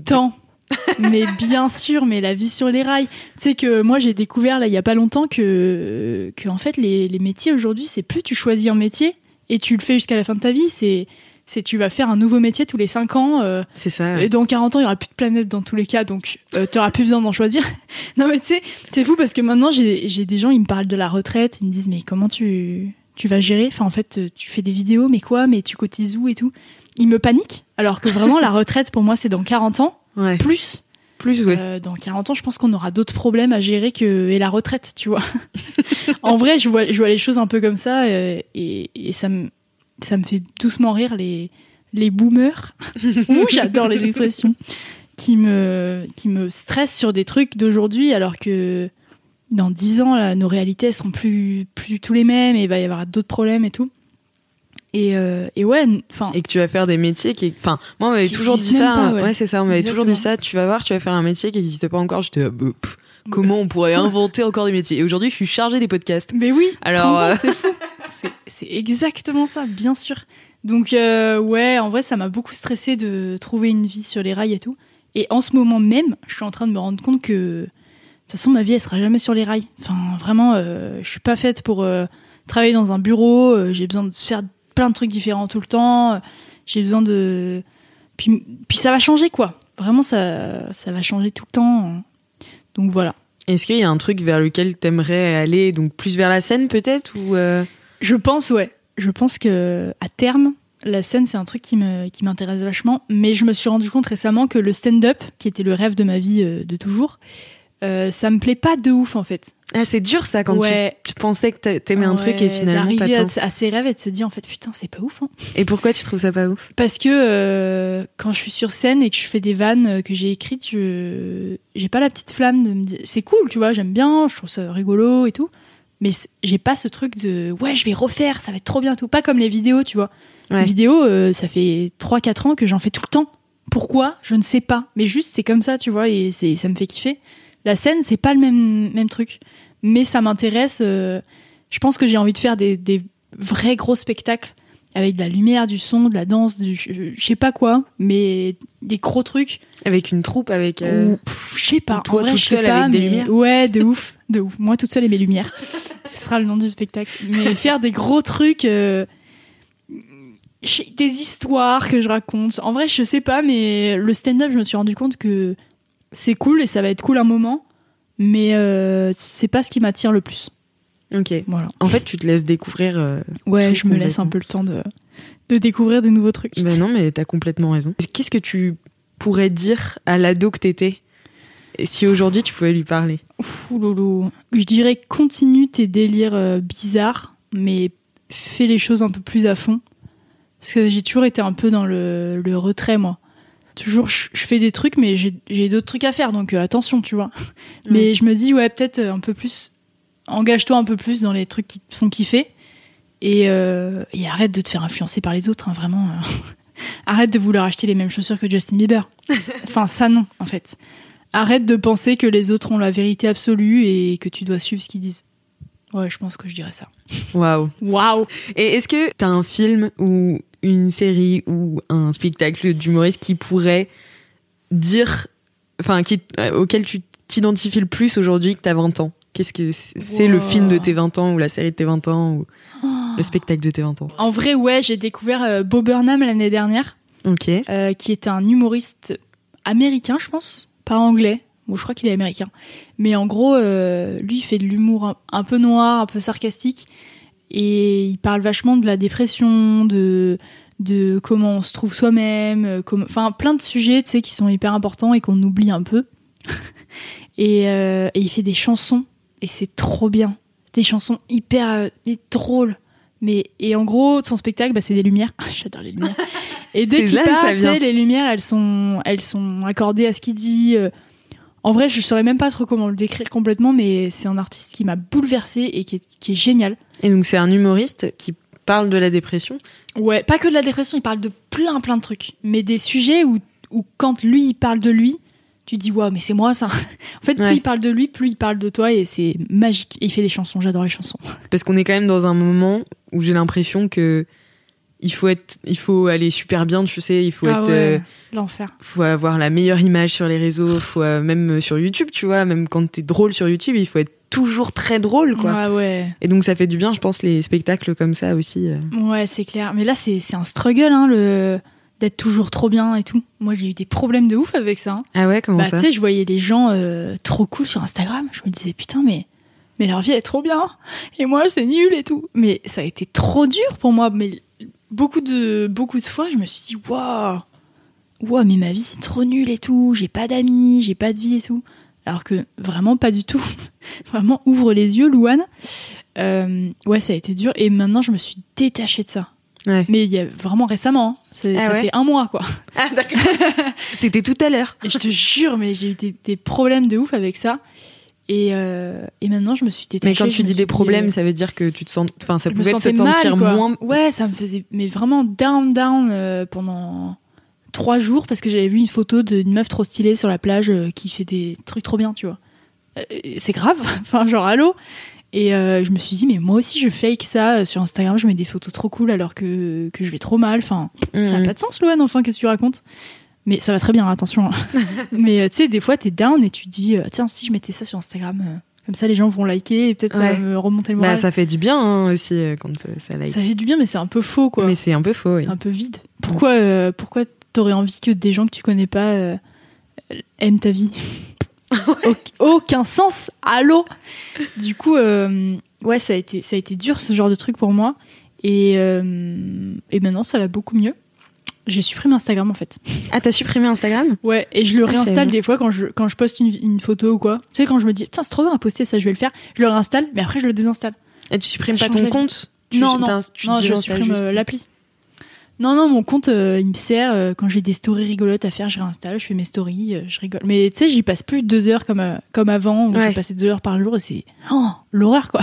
Tant. mais bien sûr, mais la vie sur les rails. Tu sais que moi j'ai découvert là il y a pas longtemps que, que en fait les, les métiers aujourd'hui c'est plus tu choisis un métier et tu le fais jusqu'à la fin de ta vie, c'est c'est tu vas faire un nouveau métier tous les 5 ans. euh, C'est ça. ouais. Et dans 40 ans, il y aura plus de planète dans tous les cas, donc euh, t'auras plus besoin d'en choisir. non mais tu sais, c'est fou parce que maintenant j'ai des gens, ils me parlent de la retraite, ils me disent mais comment tu tu vas gérer? Enfin en fait, tu fais des vidéos, mais quoi? Mais tu cotises où et tout? Ils me paniquent, alors que vraiment la retraite pour moi c'est dans 40 ans Ouais. plus. Plus, ouais. Euh, dans 40 ans, je pense qu'on aura d'autres problèmes à gérer que et la retraite, tu vois. en vrai, je vois, je vois les choses un peu comme ça euh, et, et ça me ça me fait doucement rire les les boomers. J'adore les expressions qui me qui me stressent sur des trucs d'aujourd'hui alors que dans 10 ans là, nos réalités elles seront plus plus du tout les mêmes et il va y avoir d'autres problèmes et tout. Et, euh, et ouais, enfin et que tu vas faire des métiers qui enfin moi on m'avait toujours dit ça même pas, ouais. c'est ça on m'avait toujours dit ça tu vas voir tu vas faire un métier qui n'existe pas encore j'étais ah, bah, comment on pourrait inventer encore des métiers et aujourd'hui je suis chargée des podcasts Mais oui, Alors, euh, c'est fou. C'est- exactement ça, bien sûr. Donc euh, ouais, en vrai, ça m'a beaucoup stressé de trouver une vie sur les rails et tout. Et en ce moment même, je suis en train de me rendre compte que de toute façon, ma vie, elle sera jamais sur les rails. Enfin, vraiment, euh, je suis pas faite pour travailler dans un bureau. J'ai besoin de faire plein de trucs différents tout le temps. J'ai besoin de... Puis, puis ça va changer, quoi. Vraiment, ça, ça va changer tout le temps. Donc voilà. est-ce qu'il y a un truc vers lequel t'aimerais aller donc plus vers la scène peut-être ou euh, Je pense, ouais. Je pense que à terme, la scène, c'est un truc qui me qui m'intéresse vachement. Mais je me suis rendu compte récemment que le stand-up, qui était le rêve de ma vie euh, de toujours, euh, ça me plaît pas de ouf en fait. ah c'est dur ça quand Ouais. tu, tu pensais que t'a- t'aimais un truc et finalement pas tant à, à ses rêves et de se dire en fait putain c'est pas ouf. hein. et pourquoi tu trouves ça pas ouf? Parce que euh, quand je suis sur scène et que je fais des vannes euh, que j'ai écrites, je j'ai pas la petite flamme de me dire c'est cool, tu vois, j'aime bien, je trouve ça rigolo et tout. Mais j'ai pas ce truc de ouais, je vais refaire, ça va être trop bien tout. Pas comme les vidéos, tu vois. Ouais. Les vidéos, euh, ça fait 3-4 ans que j'en fais tout le temps. Pourquoi? Je ne sais pas. Mais juste, c'est comme ça, tu vois, et ça me fait kiffer. La scène, c'est pas le même, même truc. Mais ça m'intéresse. euh, je pense que j'ai envie de faire des, des vrais gros spectacles avec de la lumière, du son, de la danse, du, je je sais pas quoi, mais des gros trucs. avec une troupe avec euh, pff, je sais pas. toi en vrai, toute je sais seule pas, avec des lumières Ouais, de ouf, de ouf. Moi toute seule et mes lumières. Ce sera le nom du spectacle. Mais faire des gros trucs, euh, des histoires que je raconte. En vrai, je sais pas, mais le stand-up, je me suis rendu compte que c'est cool et ça va être cool un moment, mais euh, c'est pas ce qui m'attire le plus. ok Voilà. en fait tu te laisses découvrir euh, Ouais, je me laisse un peu le temps de, de découvrir des nouveaux trucs. Ben non, mais t'as complètement raison. Qu'est-ce que tu pourrais dire à l'ado que t'étais et si aujourd'hui tu pouvais lui parler? Fou lolo. Je dirais continue tes délires euh, bizarres, mais fais les choses un peu plus à fond. Parce que j'ai toujours été un peu dans le, le retrait, moi. Toujours, je, je fais des trucs, mais j'ai j'ai d'autres trucs à faire, donc euh, attention, tu vois. Mais je me dis, ouais, peut-être euh, un peu plus. Engage-toi un peu plus dans les trucs qui te font kiffer. Et, euh, et arrête de te faire influencer par les autres, hein, vraiment. euh. arrête de vouloir acheter les mêmes chaussures que Justin Bieber. enfin, ça non, en fait. Arrête de penser que les autres ont la vérité absolue et que tu dois suivre ce qu'ils disent. Ouais, je pense que je dirais ça. Waouh Waouh Et est-ce que t'as un film ou une série ou un spectacle d'humoriste qui pourrait dire, enfin, qui, euh, auquel tu t'identifies le plus aujourd'hui que t'as 20 ans Qu'est-ce que c'est le film de tes 20 ans ou la série de tes 20 ans ou le spectacle de tes 20 ans? En vrai, ouais, j'ai découvert euh, Bob Burnham l'année dernière, Ok. euh, qui est un humoriste américain, je pense, pas anglais. Bon, je crois qu'il est américain. Mais en gros, euh, lui, il fait de l'humour un, un peu noir, un peu sarcastique. Et il parle vachement de la dépression, de, de comment on se trouve soi-même, euh, enfin plein de sujets, tu sais, qui sont hyper importants et qu'on oublie un peu. et, euh, et il fait des chansons et c'est trop bien. Des chansons hyper euh, mais drôles. Mais et en gros, son spectacle, bah, c'est des lumières. J'adore les lumières. Et dès qu'il parle, les lumières, elles sont, elles sont accordées à ce qu'il dit. En vrai, je saurais même pas trop comment le décrire complètement, mais c'est un artiste qui m'a bouleversée et qui est, qui est génial. Et donc c'est un humoriste qui parle de la dépression. Ouais, pas que de la dépression, il parle de plein plein de trucs, mais des sujets où, où quand lui il parle de lui, tu dis waouh mais c'est moi ça. en fait plus Ouais. il parle de lui, plus il parle de toi et c'est magique. Et il fait des chansons, j'adore les chansons. Parce qu'on est quand même dans un moment où j'ai l'impression que il faut être, il faut aller super bien, tu sais, il faut ah être, ouais, euh, l'enfer. faut avoir la meilleure image sur les réseaux, faut euh, même sur YouTube, tu vois, même quand t'es drôle sur YouTube, il faut être toujours très drôle, quoi. Ouais ouais. Et donc ça fait du bien, je pense, les spectacles comme ça aussi. euh. Ouais, c'est clair. Mais là, c'est c'est un struggle, hein, le d'être toujours trop bien et tout. Moi, j'ai eu des problèmes de ouf avec ça. hein. Ah ouais, comment Bah, ça tu sais, je voyais des gens euh, trop cool sur Instagram. Je me disais, putain, mais, mais leur vie est trop bien. Et moi, c'est nul et tout. Mais ça a été trop dur pour moi. Mais beaucoup de, beaucoup de fois, je me suis dit, waouh, waouh, mais ma vie, c'est trop nul et tout. J'ai pas d'amis, j'ai pas de vie et tout. Alors que vraiment pas du tout. vraiment, ouvre les yeux, Louane. Euh, ouais, ça a été dur. Et maintenant, je me suis détachée de ça. Ouais. Mais il y a vraiment récemment. hein. Ah ça ouais fait un mois, quoi. Ah d'accord. C'était tout à l'heure. Je te jure, mais j'ai eu des, des problèmes de ouf avec ça. Et, euh, et maintenant, je me suis détachée. Mais quand tu dis des problèmes, euh, ça veut dire que tu te sens, enfin, ça je pouvait te se sentir mal, moins. Ouais, ça me faisait, mais vraiment down, down euh, pendant trois jours parce que j'avais vu une photo d'une meuf trop stylée sur la plage euh, qui fait des trucs trop bien, tu vois. C'est grave, enfin, genre, allô Et je me suis dit, mais moi aussi, je fake ça sur Instagram, je mets des photos trop cool alors que, que je vais trop mal. Enfin, ça n'a Mhm. pas de sens, Loane, enfin, qu'est-ce que tu racontes? Mais ça va très bien, attention. hein. mais euh, tu sais, des fois, t'es down et tu te dis, euh, tiens, si je mettais ça sur Instagram, euh, comme ça, les gens vont liker et peut-être ça Ouais. va me remonter le moral. Bah, ça fait du bien hein, aussi quand ça, ça like. Ça fait du bien, mais c'est un peu faux, quoi. Mais c'est un peu faux. oui. C'est un peu vide. Pourquoi, euh, pourquoi t'aurais envie que des gens que tu connais pas euh, aiment ta vie? Auc- Aucun sens. Allô? Du coup, euh, ouais, ça a été, ça a été dur ce genre de truc pour moi. Et, et maintenant, ça va beaucoup mieux. J'ai supprimé Instagram en fait. Ah, t'as supprimé Instagram? Ouais, et je le Ah, réinstalle des fois quand je, quand je poste une, une photo ou quoi. Tu sais, quand je me dis, putain, c'est trop bien à poster, ça je vais le faire, je le réinstalle, mais après je le désinstalle. Et tu supprimes Ça pas ton compte? Tu- non, non, tu non, je désinstalles supprime euh, l'appli. Non, non, mon compte, euh, il me sert euh, quand j'ai des stories rigolotes à faire, je réinstalle, je fais mes stories, euh, je rigole. Mais tu sais, j'y passe plus deux heures comme, euh, comme avant, où Ouais. je passais deux heures par jour et c'est oh, l'horreur, quoi.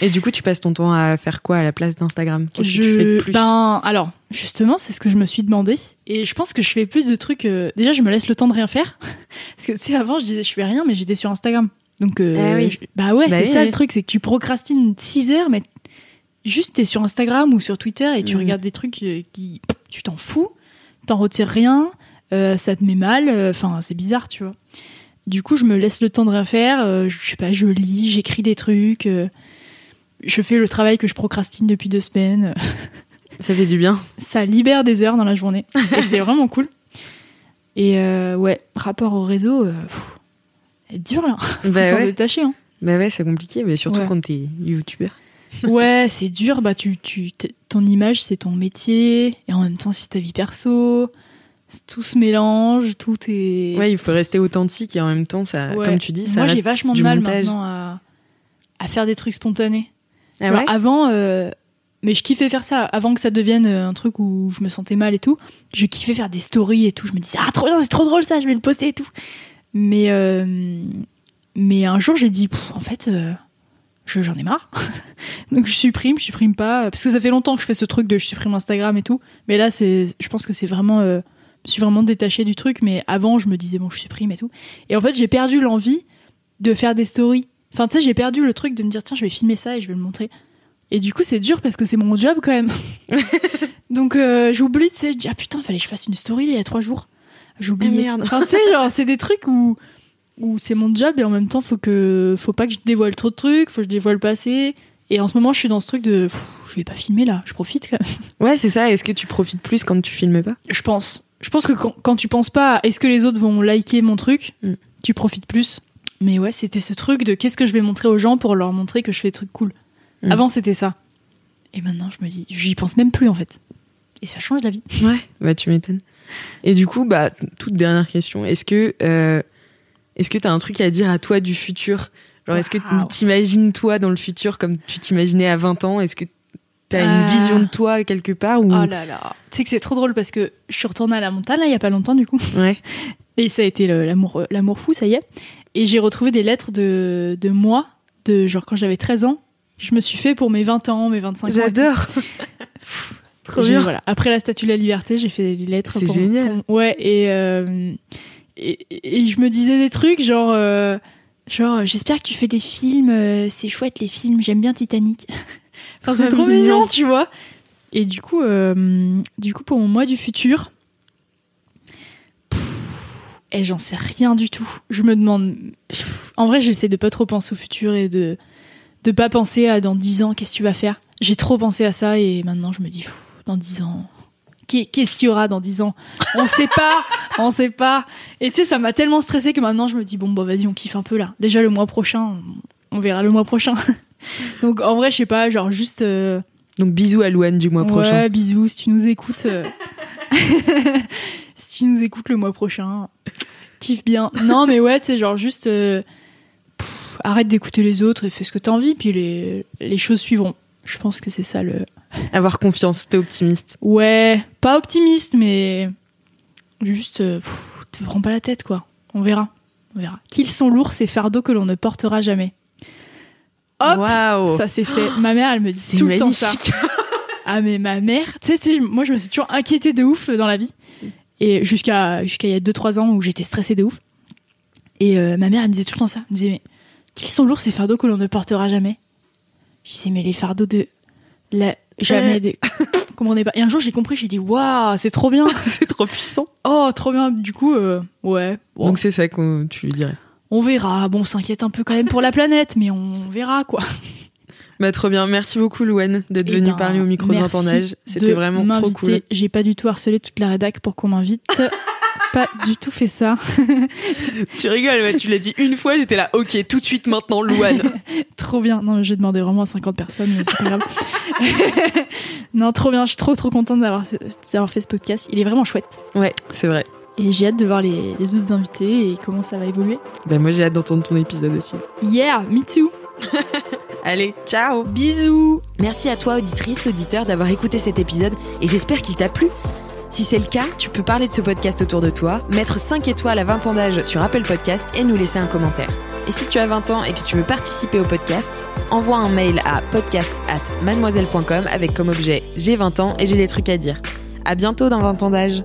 Et du coup, tu passes ton temps à faire quoi à la place d'Instagram? Qu'est-ce que tu fais de plus? Ben, alors, justement, c'est ce que je me suis demandé. Et je pense que je fais plus de trucs. euh, Déjà, je me laisse le temps de rien faire. Parce que, tu sais, avant, je disais, je fais rien, mais j'étais sur Instagram. Donc, euh, Ah oui. je- bah ouais, Bah c'est oui, ça oui. le truc, c'est que tu procrastines 6 heures, mais juste t'es sur Instagram ou sur Twitter et tu Mhm. regardes des trucs euh, qui. Tu t'en fous, t'en retires rien, euh, ça te met mal. Enfin, c'est bizarre, tu vois. Du coup, je me laisse le temps de rien faire. je sais pas, je lis, j'écris des trucs. Je fais le travail que je procrastine depuis deux semaines Ça fait du bien. ça libère des heures dans la journée. et c'est vraiment cool. Et euh, ouais, rapport au réseau, euh, pff, c'est dur là. Faut Bah s'en ouais. détacher. Hein. Bah ouais, c'est compliqué, mais surtout Ouais. quand t'es youtubeur. Ouais, c'est dur. Bah, tu, tu, ton image, c'est ton métier. Et en même temps, c'est ta vie perso. Tout se mélange, tout est. Ouais, il faut rester authentique et en même temps, ça, Ouais. comme tu dis, ça Moi, j'ai vachement de mal montage. maintenant à, à faire des trucs spontanés. Ah Alors, avant, euh, mais je kiffais faire ça avant que ça devienne euh, un truc où je me sentais mal et tout. Je kiffais faire des stories et tout. Je me disais, ah, trop bien, c'est trop drôle ça, je vais le poster et tout. Mais, euh, mais un jour, j'ai dit, en fait, euh, je- j'en ai marre. Donc je supprime, je supprime pas. Parce que ça fait longtemps que je fais ce truc de je supprime Instagram et tout. Mais là, c'est, je pense que c'est vraiment. euh, je suis vraiment détachée du truc. Mais avant, je me disais, bon, je supprime et tout. Et en fait, j'ai perdu l'envie de faire des stories. Enfin, tu sais, j'ai perdu le truc de me dire, tiens, je vais filmer ça et je vais le montrer. Et du coup, c'est dur parce que c'est mon job quand même. Donc, euh, j'oublie, tu sais, je dis, ah putain, fallait que je fasse une story il y a trois jours. J'oublie. Ah, merde. Enfin, tu sais, genre, c'est des trucs où, où c'est mon job et en même temps, faut que, faut pas que je dévoile trop de trucs, faut que je dévoile pas assez. Et en ce moment, je suis dans ce truc de, pff, je vais pas filmer là, je profite quand même. Ouais, c'est ça. Est-ce que tu profites plus quand tu filmes pas? Je pense. Je pense que quand, quand tu penses pas, à est-ce que les autres vont liker mon truc, Mm. tu profites plus. Mais ouais, c'était ce truc de qu'est-ce que je vais montrer aux gens pour leur montrer que je fais des trucs cool. Mm. Avant, c'était ça. Et maintenant, je me dis, j'y pense même plus en fait. Et ça change la vie. Ouais. Bah, tu m'étonnes. Et du coup, bah, toute dernière question. Est-ce que, euh, est-ce que t'as un truc à dire à toi du futur? Genre, est-ce que t'imagines toi dans le futur comme tu t'imaginais à 20 ans? Est-ce que t'as Euh. une vision de toi quelque part ou Oh là là. Tu sais que c'est trop drôle parce que je suis retournée à la montagne là, il y a pas longtemps du coup. Ouais. Et ça a été l'amour, euh, l'amour fou, ça y est. Et j'ai retrouvé des lettres de, de moi, de genre quand j'avais 13 ans. Je me suis fait pour mes 20 ans, mes 25 ans. J'adore. Trop bien. Voilà. Après la statue de la liberté, j'ai fait des lettres. C'est génial. pour- ouais, et, euh, et, et je me disais des trucs genre, euh, genre j'espère que tu fais des films, euh, c'est chouette les films, j'aime bien Titanic. enfin, c'est trop mignon. tu vois. Et du coup, euh, du coup, pour mon mois du futur, et eh, j'en sais rien du tout. Je me demande. En vrai, j'essaie de pas trop penser au futur et de de pas penser à dans 10 ans, qu'est-ce que tu vas faire? J'ai trop pensé à ça et maintenant je me dis, dans 10 ans, qu'est- qu'est-ce qu'il y aura dans 10 ans? On sait pas, on sait pas. Et tu sais, ça m'a tellement stressé que maintenant je me dis, bon, bah vas-y, on kiffe un peu là. Déjà le mois prochain, on verra le mois prochain. Donc en vrai, je sais pas, genre juste. euh, Donc bisous à Louane du mois ouais, prochain. bisous, si tu nous écoutes. euh, tu nous écoutes le mois prochain, kiffe bien. Non, mais ouais, tu sais, genre juste. euh, pff, arrête d'écouter les autres et fais ce que t'as envie, puis les, les choses suivront. Je pense que c'est ça le. Avoir confiance, t'es optimiste. Ouais, pas optimiste, mais. Juste. euh, pff, te prends pas la tête, quoi. On verra. On verra. Qu'ils sont lourds, ces fardeaux que l'on ne portera jamais. Hop Ça c'est fait. Ma mère, elle me dit tout le temps ça. Ah mais ma mère, tu sais, moi je me suis toujours inquiétée de ouf dans la vie. Et jusqu'à jusqu'à il y a 2-3 ans où j'étais stressée de ouf. Et euh, ma mère elle me disait tout le temps ça. Elle me disait mais qu'ils sont lourds ces fardeaux que l'on ne portera jamais. Je disais mais les fardeaux de la jamais de comment on est pas. Et un jour j'ai compris, j'ai dit waouh, c'est trop bien. c'est trop puissant. Oh, trop bien. Du coup euh, ouais. Donc c'est ça que tu lui dirais. on verra. Bon, on s'inquiète un peu quand même pour la planète, mais on verra quoi. Bah trop bien, merci beaucoup Louane d'être Eh venue ben, parler au micro merci l'entendage. C'était vraiment trop cool. J'ai pas du tout harcelé toute la rédac pour qu'on m'invite. pas du tout fait ça. Tu rigoles, ouais, tu l'as dit une fois, j'étais là, ok, tout de suite maintenant Louane. Trop bien. Non, j'ai demandé vraiment à 50 personnes, mais c'est pas grave. non, trop bien. Je suis trop trop contente d'avoir fait ce podcast. Il est vraiment chouette. ouais, c'est vrai. Et j'ai hâte de voir les, les autres invités et comment ça va évoluer. Bah moi j'ai hâte d'entendre ton épisode aussi. Yeah, me too. Allez, ciao Bisous. Merci à toi, auditrice, auditeur, d'avoir écouté cet épisode et j'espère qu'il t'a plu. Si c'est le cas, tu peux parler de ce podcast autour de toi, mettre 5 étoiles à 20 ans d'âge sur Apple Podcast et nous laisser un commentaire. Et si tu as 20 ans et que tu veux participer au podcast, envoie un mail à podcast at mademoiselle.com avec comme objet j'ai 20 ans et j'ai des trucs à dire. À bientôt dans 20 ans d'âge.